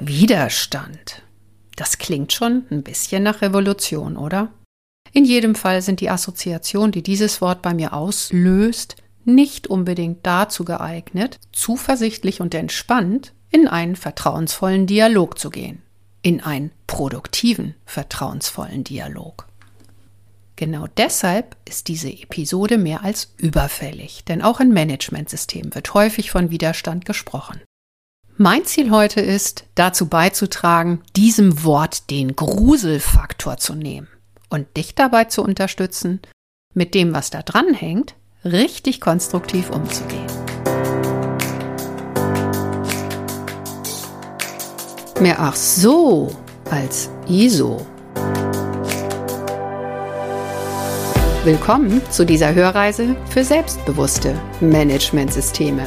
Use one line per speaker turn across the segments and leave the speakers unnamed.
Widerstand. Das klingt schon ein bisschen nach Revolution, oder? In jedem Fall sind die Assoziationen, die dieses Wort bei mir auslöst, nicht unbedingt dazu geeignet, zuversichtlich und entspannt in einen vertrauensvollen Dialog zu gehen. In einen produktiven, vertrauensvollen Dialog. Genau deshalb ist diese Episode mehr als überfällig, denn auch in Managementsystemen wird häufig von Widerstand gesprochen. Mein Ziel heute ist, dazu beizutragen, diesem Wort den Gruselfaktor zu nehmen und dich dabei zu unterstützen, mit dem, was da dran hängt, richtig konstruktiv umzugehen. Mehr ach so als ISO. Willkommen zu dieser Hörreise für selbstbewusste Managementsysteme.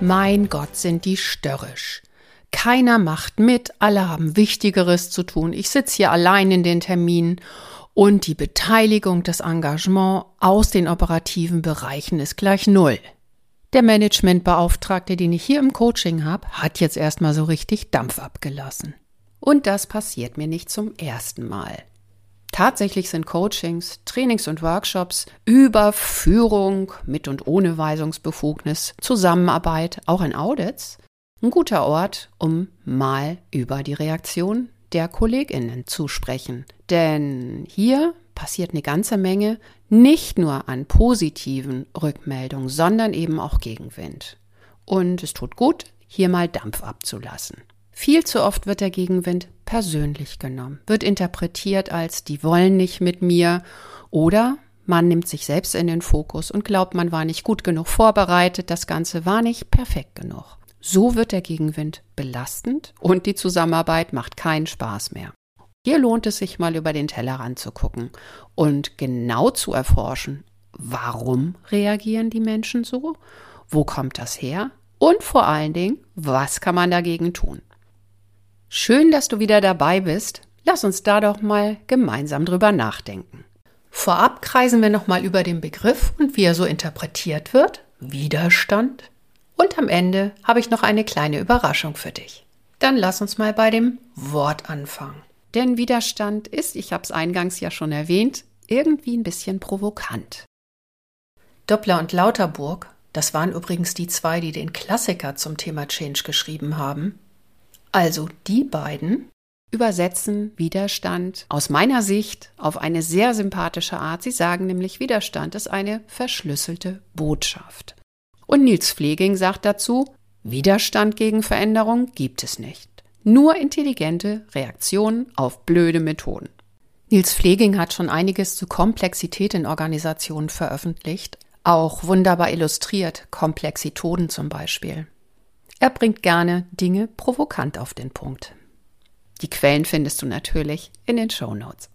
Mein Gott, sind die störrisch. Keiner macht mit, alle haben Wichtigeres zu tun. Ich sitze hier allein in den Terminen und die Beteiligung, das Engagement aus den operativen Bereichen ist gleich null. Der Managementbeauftragte, den ich hier im Coaching habe, hat jetzt erstmal so richtig Dampf abgelassen. Und das passiert mir nicht zum ersten Mal. Tatsächlich sind Coachings, Trainings und Workshops über Führung mit und ohne Weisungsbefugnis, Zusammenarbeit, auch in Audits, ein guter Ort, um mal über die Reaktion der Kolleginnen zu sprechen. Denn hier passiert eine ganze Menge, nicht nur an positiven Rückmeldungen, sondern eben auch Gegenwind. Und es tut gut, hier mal Dampf abzulassen. Viel zu oft wird der Gegenwind persönlich genommen, wird interpretiert als die wollen nicht mit mir oder man nimmt sich selbst in den Fokus und glaubt, man war nicht gut genug vorbereitet, das Ganze war nicht perfekt genug. So wird der Gegenwind belastend und die Zusammenarbeit macht keinen Spaß mehr. Hier lohnt es sich mal über den Tellerrand zu gucken und genau zu erforschen, warum reagieren die Menschen so, wo kommt das her und vor allen Dingen, was kann man dagegen tun. Schön, dass du wieder dabei bist. Lass uns da doch mal gemeinsam drüber nachdenken. Vorab kreisen wir nochmal über den Begriff und wie er so interpretiert wird. Widerstand, und am Ende habe ich noch eine kleine Überraschung für dich. Dann lass uns mal bei dem Wort anfangen. Denn Widerstand ist, ich habe es eingangs ja schon erwähnt, irgendwie ein bisschen provokant. Doppler und Lauterburg, das waren übrigens die zwei, die den Klassiker zum Thema Change geschrieben haben. Also die beiden übersetzen Widerstand aus meiner Sicht auf eine sehr sympathische Art. Sie sagen nämlich, Widerstand ist eine verschlüsselte Botschaft. Und Nils Pfleging sagt dazu, Widerstand gegen Veränderung gibt es nicht. Nur intelligente Reaktionen auf blöde Methoden. Nils Pfleging hat schon einiges zu Komplexität in Organisationen veröffentlicht, auch wunderbar illustriert, Komplexitoden zum Beispiel. Er bringt gerne Dinge provokant auf den Punkt. Die Quellen findest du natürlich in den Show Notes.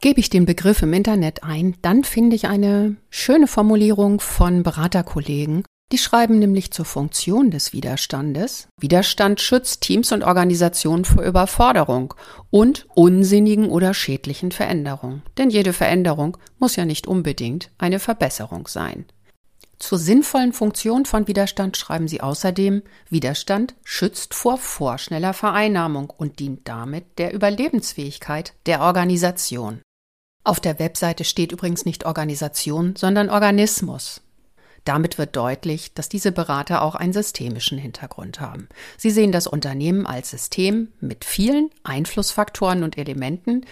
Gebe ich den Begriff im Internet ein, dann finde ich eine schöne Formulierung von Beraterkollegen die schreiben nämlich zur Funktion des Widerstandes. Widerstand schützt Teams und Organisationen vor Überforderung und unsinnigen oder schädlichen Veränderungen. Denn jede Veränderung muss ja nicht unbedingt eine Verbesserung sein. Zur sinnvollen Funktion von Widerstand schreiben sie außerdem, Widerstand schützt vor vorschneller Vereinnahmung und dient damit der Überlebensfähigkeit der Organisation. Auf der Webseite steht übrigens nicht Organisation, sondern Organismus. Damit wird deutlich, dass diese Berater auch einen systemischen Hintergrund haben. Sie sehen das Unternehmen als System mit vielen Einflussfaktoren und Elementen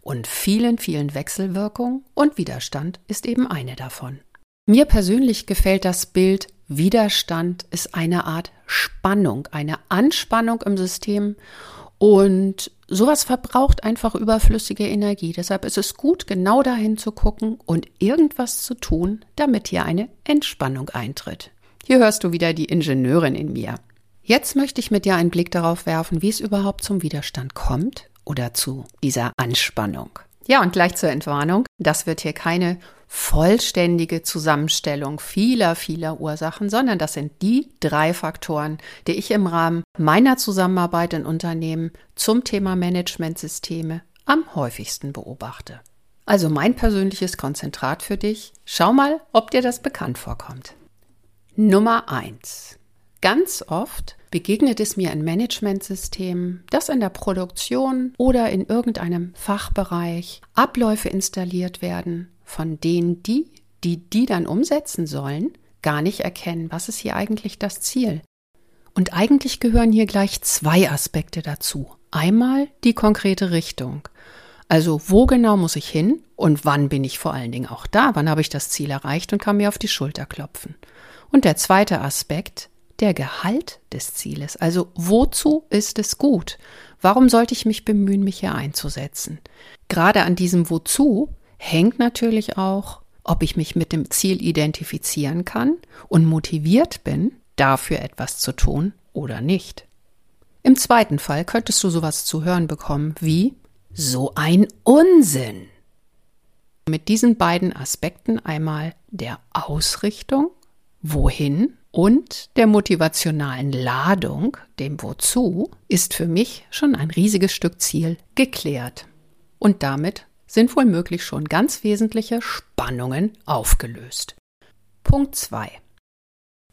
und vielen, vielen Wechselwirkungen und Widerstand ist eben eine davon. Mir persönlich gefällt das Bild, Widerstand ist eine Art Spannung, eine Anspannung im System und sowas verbraucht einfach überflüssige Energie. Deshalb ist es gut, genau dahin zu gucken und irgendwas zu tun, damit hier eine Entspannung eintritt. Hier hörst du wieder die Ingenieurin in mir. Jetzt möchte ich mit dir einen Blick darauf werfen, wie es überhaupt zum Widerstand kommt oder zu dieser Anspannung. Ja, und gleich zur Entwarnung. Das wird hier keine vollständige Zusammenstellung vieler, vieler Ursachen, sondern das sind die drei Faktoren, die ich im Rahmen meiner Zusammenarbeit in Unternehmen zum Thema Managementsysteme am häufigsten beobachte. Also mein persönliches Konzentrat für dich. Schau mal, ob dir das bekannt vorkommt. Nummer eins: Ganz oft begegnet es mir in Managementsystemen, dass in der Produktion oder in irgendeinem Fachbereich Abläufe installiert werden, von denen die, die die dann umsetzen sollen, gar nicht erkennen, was ist hier eigentlich das Ziel. Und eigentlich gehören hier gleich zwei Aspekte dazu. Einmal die konkrete Richtung. Also wo genau muss ich hin und wann bin ich vor allen Dingen auch da? Wann habe ich das Ziel erreicht und kann mir auf die Schulter klopfen? Und der zweite Aspekt, der Gehalt des Zieles. Also wozu ist es gut? Warum sollte ich mich bemühen, mich hier einzusetzen? Gerade an diesem Wozu hängt natürlich auch, ob ich mich mit dem Ziel identifizieren kann und motiviert bin, dafür etwas zu tun oder nicht. Im zweiten Fall könntest du sowas zu hören bekommen wie so ein Unsinn. Mit diesen beiden Aspekten einmal der Ausrichtung, wohin und der motivationalen Ladung, dem Wozu, ist für mich schon ein riesiges Stück Ziel geklärt. Und damit sind wohl möglich schon ganz wesentliche Spannungen aufgelöst. Punkt 2.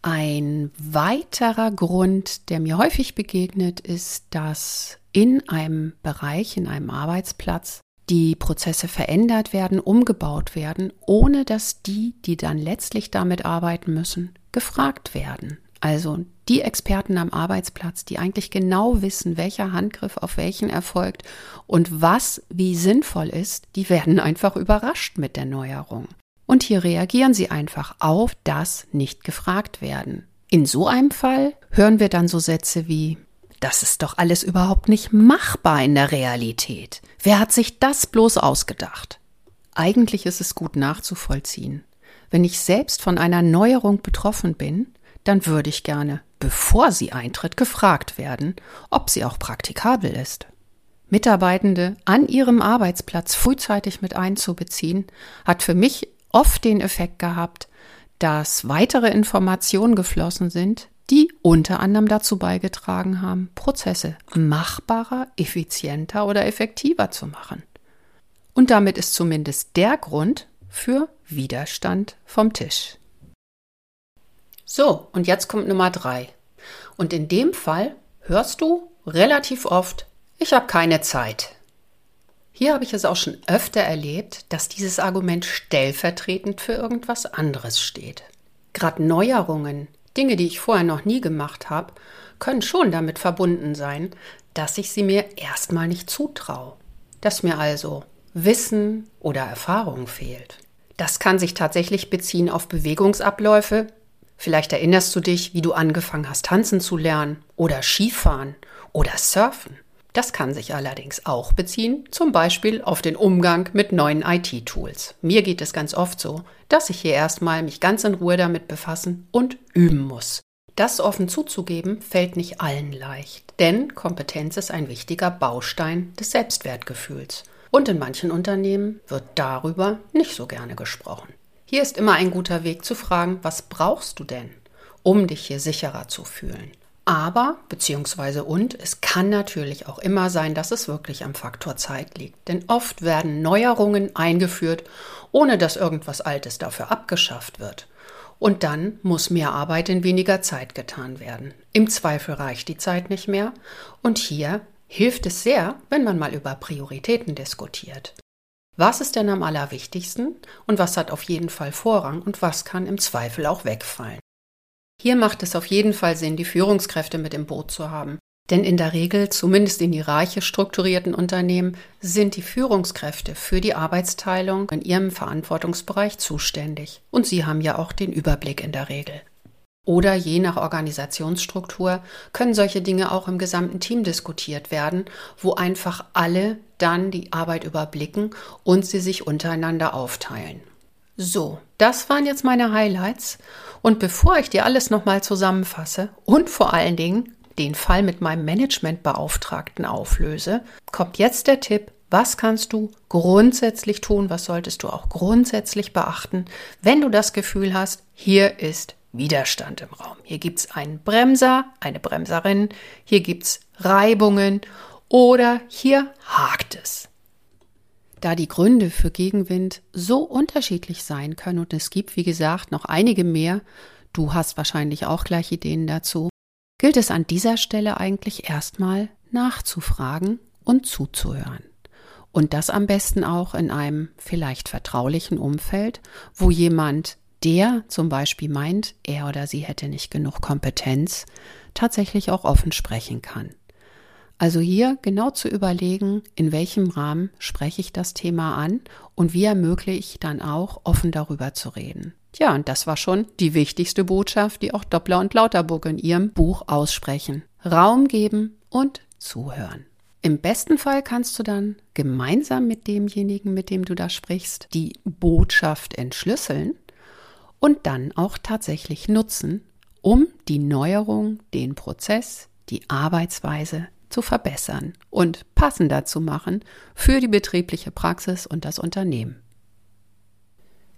Ein weiterer Grund, der mir häufig begegnet, ist, dass in einem Bereich, in einem Arbeitsplatz, die Prozesse verändert werden, umgebaut werden, ohne dass die, die dann letztlich damit arbeiten müssen, gefragt werden. Also die Experten am Arbeitsplatz, die eigentlich genau wissen, welcher Handgriff auf welchen erfolgt und was wie sinnvoll ist, die werden einfach überrascht mit der Neuerung. Und hier reagieren sie einfach auf das nicht gefragt werden. In so einem Fall hören wir dann so Sätze wie das ist doch alles überhaupt nicht machbar in der Realität. Wer hat sich das bloß ausgedacht? Eigentlich ist es gut nachzuvollziehen. Wenn ich selbst von einer Neuerung betroffen bin, dann würde ich gerne, bevor sie eintritt, gefragt werden, ob sie auch praktikabel ist. Mitarbeitende an ihrem Arbeitsplatz frühzeitig mit einzubeziehen, hat für mich oft den Effekt gehabt, dass weitere Informationen geflossen sind, die unter anderem dazu beigetragen haben, Prozesse machbarer, effizienter oder effektiver zu machen. Und damit ist zumindest der Grund für Widerstand vom Tisch. So, und jetzt kommt Nummer drei. Und in dem Fall hörst du relativ oft, ich habe keine Zeit. Hier habe ich es auch schon öfter erlebt, dass dieses Argument stellvertretend für irgendwas anderes steht. Gerade Neuerungen, Dinge, die ich vorher noch nie gemacht habe, können schon damit verbunden sein, dass ich sie mir erstmal nicht zutraue. Dass mir also Wissen oder Erfahrung fehlt. Das kann sich tatsächlich beziehen auf Bewegungsabläufe, Vielleicht erinnerst du dich, wie du angefangen hast, tanzen zu lernen oder Skifahren oder Surfen. Das kann sich allerdings auch beziehen, zum Beispiel auf den Umgang mit neuen IT-Tools. Mir geht es ganz oft so, dass ich hier erstmal mich ganz in Ruhe damit befassen und üben muss. Das offen zuzugeben, fällt nicht allen leicht, denn Kompetenz ist ein wichtiger Baustein des Selbstwertgefühls. Und in manchen Unternehmen wird darüber nicht so gerne gesprochen. Hier ist immer ein guter Weg zu fragen, was brauchst du denn, um dich hier sicherer zu fühlen? Aber, beziehungsweise und, es kann natürlich auch immer sein, dass es wirklich am Faktor Zeit liegt. Denn oft werden Neuerungen eingeführt, ohne dass irgendwas Altes dafür abgeschafft wird. Und dann muss mehr Arbeit in weniger Zeit getan werden. Im Zweifel reicht die Zeit nicht mehr. Und hier hilft es sehr, wenn man mal über Prioritäten diskutiert. Was ist denn am allerwichtigsten und was hat auf jeden Fall Vorrang und was kann im Zweifel auch wegfallen? Hier macht es auf jeden Fall Sinn, die Führungskräfte mit im Boot zu haben. Denn in der Regel, zumindest in hierarchisch strukturierten Unternehmen, sind die Führungskräfte für die Arbeitsteilung in ihrem Verantwortungsbereich zuständig. Und sie haben ja auch den Überblick in der Regel. Oder je nach Organisationsstruktur können solche Dinge auch im gesamten Team diskutiert werden, wo einfach alle dann die Arbeit überblicken und sie sich untereinander aufteilen. So, das waren jetzt meine Highlights. Und bevor ich dir alles nochmal zusammenfasse und vor allen Dingen den Fall mit meinem Managementbeauftragten auflöse, kommt jetzt der Tipp, was kannst du grundsätzlich tun, was solltest du auch grundsätzlich beachten, wenn du das Gefühl hast, hier ist Widerstand im Raum. Hier gibt es einen Bremser, eine Bremserin, hier gibt es Reibungen oder hier hakt es. Da die Gründe für Gegenwind so unterschiedlich sein können und es gibt, wie gesagt, noch einige mehr, du hast wahrscheinlich auch gleich Ideen dazu, gilt es an dieser Stelle eigentlich erstmal nachzufragen und zuzuhören. Und das am besten auch in einem vielleicht vertraulichen Umfeld, wo jemand, der zum Beispiel meint, er oder sie hätte nicht genug Kompetenz, tatsächlich auch offen sprechen kann. Also hier genau zu überlegen, in welchem Rahmen spreche ich das Thema an und wie ermögliche ich dann auch offen darüber zu reden. Ja, und das war schon die wichtigste Botschaft, die auch Doppler und Lauterburg in ihrem Buch aussprechen. Raum geben und zuhören. Im besten Fall kannst du dann gemeinsam mit demjenigen, mit dem du da sprichst, die Botschaft entschlüsseln und dann auch tatsächlich nutzen, um die Neuerung, den Prozess, die Arbeitsweise zu verbessern und passender zu machen für die betriebliche Praxis und das Unternehmen.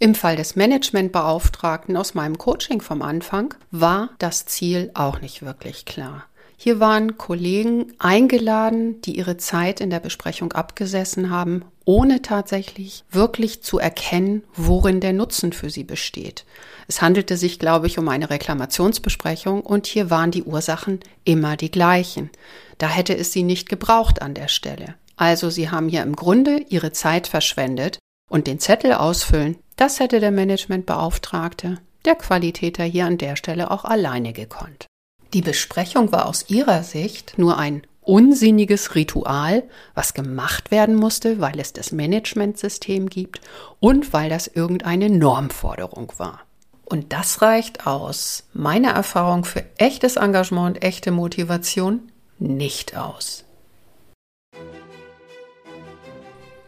Im Fall des Managementbeauftragten aus meinem Coaching vom Anfang war das Ziel auch nicht wirklich klar. Hier waren Kollegen eingeladen, die ihre Zeit in der Besprechung abgesessen haben, ohne tatsächlich wirklich zu erkennen, worin der Nutzen für sie besteht. Es handelte sich, glaube ich, um eine Reklamationsbesprechung und hier waren die Ursachen immer die gleichen. Da hätte es sie nicht gebraucht an der Stelle. Also sie haben hier im Grunde ihre Zeit verschwendet und den Zettel ausfüllen, das hätte der Managementbeauftragte, der Qualitäter hier an der Stelle auch alleine gekonnt. Die Besprechung war aus ihrer Sicht nur ein unsinniges Ritual, was gemacht werden musste, weil es das Managementsystem gibt und weil das irgendeine Normforderung war. Und das reicht aus meiner Erfahrung für echtes Engagement und echte Motivation nicht aus.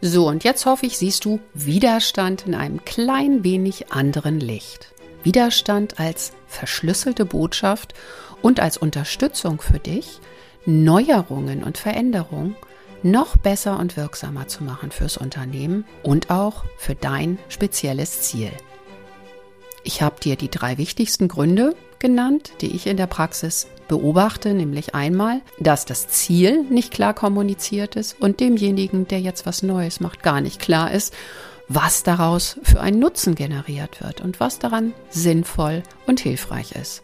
So, und jetzt hoffe ich, siehst du Widerstand in einem klein wenig anderen Licht. Widerstand als verschlüsselte Botschaft und als Unterstützung für dich, Neuerungen und Veränderungen noch besser und wirksamer zu machen fürs Unternehmen und auch für dein spezielles Ziel. Ich habe dir die drei wichtigsten Gründe genannt, die ich in der Praxis beobachte, nämlich einmal, dass das Ziel nicht klar kommuniziert ist und demjenigen, der jetzt was Neues macht, gar nicht klar ist, was daraus für einen Nutzen generiert wird und was daran sinnvoll und hilfreich ist.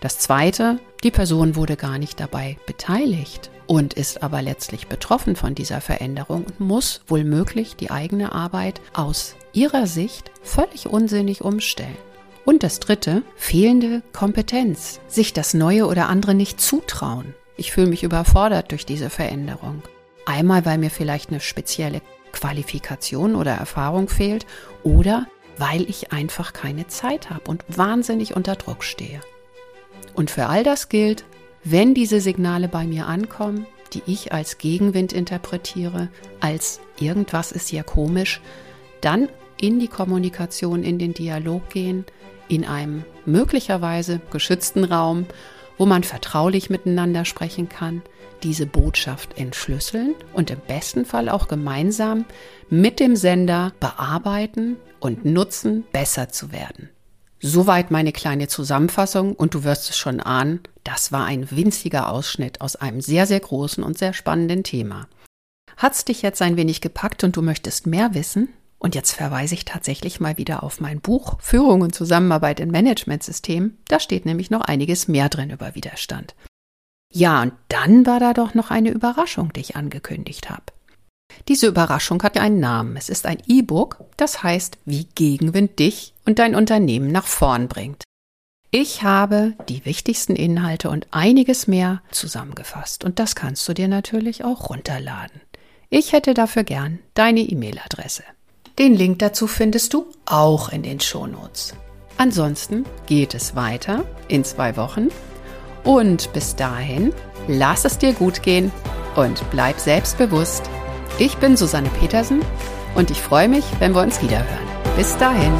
Das Zweite, die Person wurde gar nicht dabei beteiligt und ist aber letztlich betroffen von dieser Veränderung und muss wohlmöglich die eigene Arbeit aus ihrer Sicht völlig unsinnig umstellen. Und das Dritte, fehlende Kompetenz, sich das Neue oder andere nicht zutrauen. Ich fühle mich überfordert durch diese Veränderung. Einmal, weil mir vielleicht eine spezielle Qualifikation oder Erfahrung fehlt oder weil ich einfach keine Zeit habe und wahnsinnig unter Druck stehe. Und für all das gilt, wenn diese Signale bei mir ankommen, die ich als Gegenwind interpretiere, als irgendwas ist ja komisch, dann in die Kommunikation, in den Dialog gehen, in einem möglicherweise geschützten Raum, wo man vertraulich miteinander sprechen kann, diese Botschaft entschlüsseln und im besten Fall auch gemeinsam mit dem Sender bearbeiten und nutzen, besser zu werden. Soweit meine kleine Zusammenfassung und du wirst es schon ahnen, das war ein winziger Ausschnitt aus einem sehr, sehr großen und sehr spannenden Thema. Hat's dich jetzt ein wenig gepackt und du möchtest mehr wissen? Und jetzt verweise ich tatsächlich mal wieder auf mein Buch Führung und Zusammenarbeit in Managementsystemen. Da steht nämlich noch einiges mehr drin über Widerstand. Ja, und dann war da doch noch eine Überraschung, die ich angekündigt habe. Diese Überraschung hat einen Namen. Es ist ein E-Book, das heißt, wie Gegenwind dich und dein Unternehmen nach vorn bringt. Ich habe die wichtigsten Inhalte und einiges mehr zusammengefasst und das kannst du dir natürlich auch runterladen. Ich hätte dafür gern deine E-Mail-Adresse. Den Link dazu findest du auch in den Shownotes. Ansonsten geht es weiter in zwei Wochen und bis dahin lass es dir gut gehen und bleib selbstbewusst ich bin Susanne Petersen und ich freue mich, wenn wir uns wiederhören. Bis dahin.